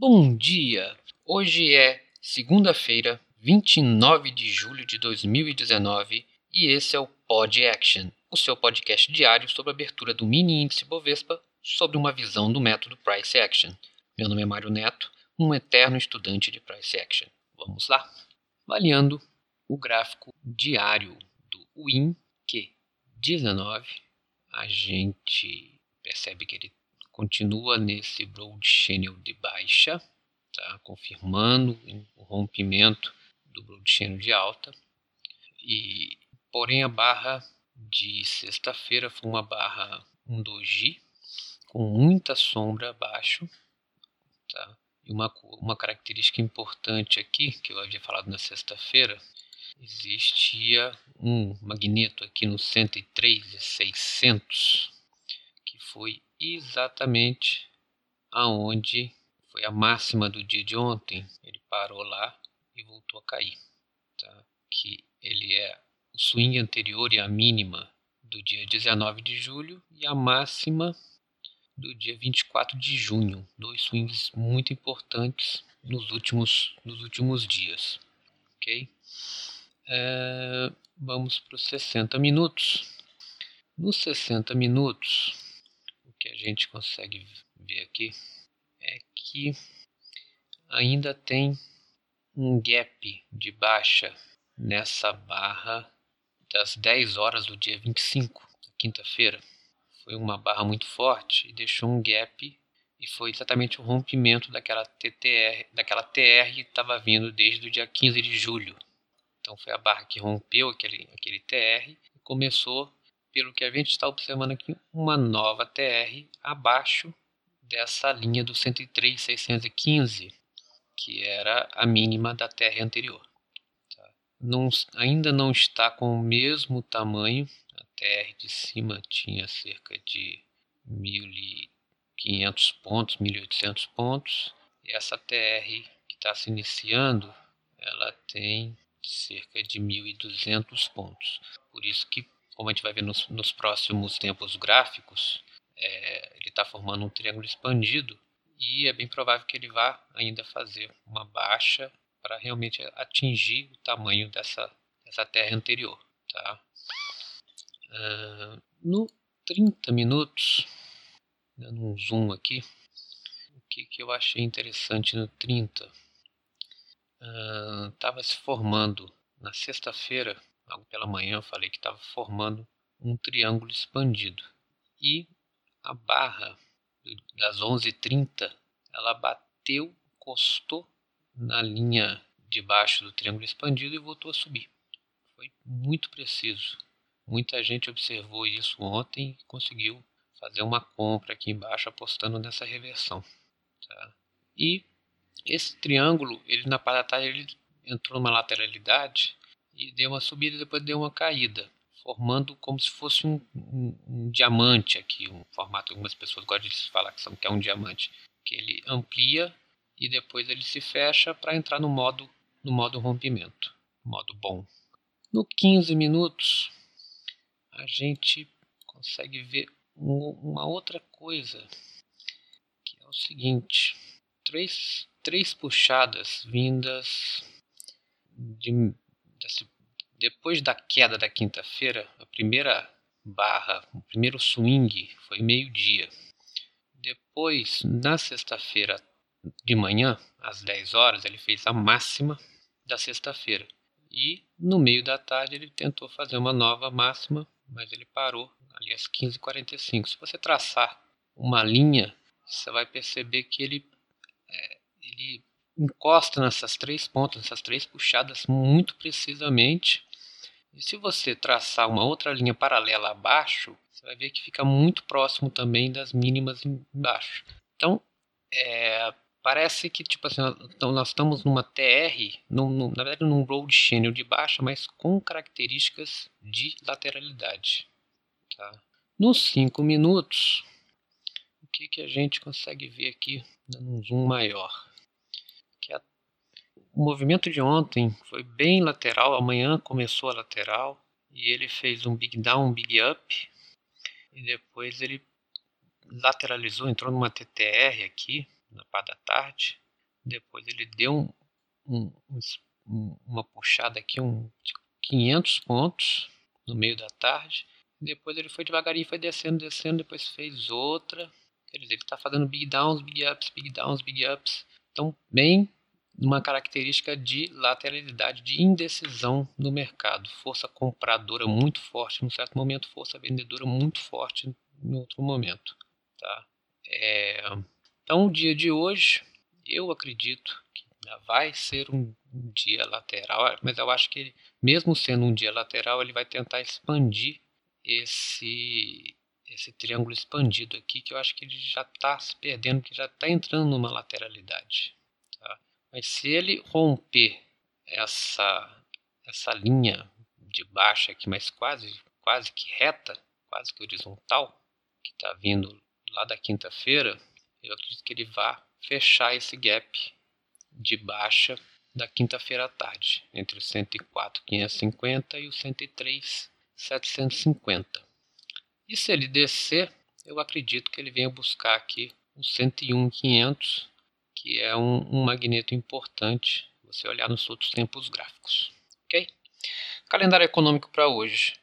Bom dia! Hoje é segunda-feira, 29 de julho de 2019 e esse é o Pod Action, o seu podcast diário sobre a abertura do mini índice Bovespa sobre uma visão do método Price Action. Meu nome é Mário Neto, um eterno estudante de Price Action. Vamos lá! Avaliando o gráfico diário do WIN Q19, a gente percebe que ele continua nesse broad channel de baixa, tá? confirmando o rompimento do broad channel de alta. E, porém, a barra de sexta-feira foi uma barra 1 doji com muita sombra abaixo. Tá? E uma, uma característica importante aqui, que eu havia falado na sexta-feira, existia um magneto aqui no 103,600 que foi exatamente aonde foi a máxima do dia de ontem. Ele parou lá e voltou a cair. Tá? Que ele é o swing anterior e a mínima do dia 19 de julho e a máxima do dia 24 de junho. Dois swings muito importantes nos últimos, nos últimos dias. Ok? É, vamos para os 60 minutos. Nos 60 minutos, que a gente consegue ver aqui é que ainda tem um gap de baixa nessa barra das 10 horas do dia 25, quinta-feira. Foi uma barra muito forte e deixou um gap e foi exatamente o rompimento daquela TTR, daquela TR que estava vindo desde o dia 15 de julho. Então foi a barra que rompeu aquele, aquele TR e começou, pelo que a gente está observando aqui, uma nova TR abaixo dessa linha do 103,615, que era a mínima da TR anterior. Tá? Não, ainda não está com o mesmo tamanho, a TR de cima tinha cerca de 1.500 pontos, 1.800 pontos, e essa TR que está se iniciando, ela tem cerca de 1.200 pontos. Por isso que, como a gente vai ver nos, nos próximos tempos gráficos, é, ele está formando um triângulo expandido e é bem provável que ele vá ainda fazer uma baixa para realmente atingir o tamanho dessa, dessa terra anterior. Tá? Uh, no 30 minutos, dando um zoom aqui, o que, que eu achei interessante no 30? estava se formando na sexta-feira, logo pela manhã, eu falei que estava formando um triângulo expandido. E a barra das 11h30, ela bateu, encostou na linha de baixo do triângulo expandido e voltou a subir. Foi muito preciso. Muita gente observou isso ontem e conseguiu fazer uma compra aqui embaixo apostando nessa reversão. Tá? E esse triângulo, ele na parte da ele entrou numa lateralidade e deu uma subida e depois deu uma caída, formando como se fosse um, um, um diamante aqui, um formato que algumas pessoas gostam de falar que, são, que é um diamante, que ele amplia e depois ele se fecha para entrar no modo no modo rompimento, modo bom. No 15 minutos a gente consegue ver uma outra coisa, que é o seguinte, três três puxadas vindas de, depois da queda da quinta-feira, a primeira barra, o primeiro swing foi meio-dia. Depois, na sexta-feira de manhã, às 10 horas, ele fez a máxima da sexta-feira. E no meio da tarde ele tentou fazer uma nova máxima, mas ele parou ali às 15h45. Se você traçar uma linha, você vai perceber que ele é, ele encosta nessas três pontas, nessas três puxadas muito precisamente. E se você traçar uma outra linha paralela abaixo, você vai ver que fica muito próximo também das mínimas embaixo. Então, é, parece que tipo assim, então nós estamos numa TR, num, num, na verdade num road channel de baixa, mas com características de lateralidade. Tá? Nos 5 minutos, o que, que a gente consegue ver aqui, dando um zoom maior? O movimento de ontem foi bem lateral, amanhã começou a lateral e ele fez um big down, um big up e depois ele lateralizou, entrou numa TTR aqui na parte da tarde. Depois ele deu um, um, um, uma puxada aqui, um, de 500 pontos no meio da tarde, depois ele foi devagarinho, foi descendo, descendo, depois fez outra, quer dizer, ele está fazendo big downs, big ups, big downs, big ups, então bem uma característica de lateralidade, de indecisão no mercado. Força compradora muito forte num certo momento, força vendedora muito forte em outro momento. Tá? É, então, o dia de hoje, eu acredito que vai ser um, um dia lateral, mas eu acho que, mesmo sendo um dia lateral, ele vai tentar expandir esse, esse triângulo expandido aqui, que eu acho que ele já está se perdendo, que já está entrando numa lateralidade. Mas se ele romper essa, essa linha de baixa aqui, mas quase, quase que reta, quase que horizontal, que está vindo lá da quinta-feira, eu acredito que ele vá fechar esse gap de baixa da quinta-feira à tarde, entre o 104,550 e o 103,750. E se ele descer, eu acredito que ele venha buscar aqui o 101,500 que é um, um magneto importante você olhar nos outros tempos gráficos. Ok? Calendário econômico para hoje.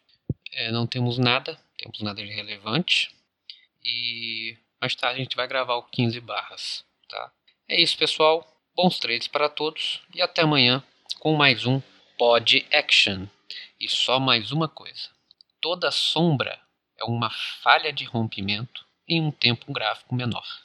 É, não temos nada, temos nada de relevante. E mais tarde a gente vai gravar o 15 barras. Tá? É isso, pessoal. Bons trades para todos e até amanhã com mais um Pod Action. E só mais uma coisa: toda sombra é uma falha de rompimento em um tempo gráfico menor.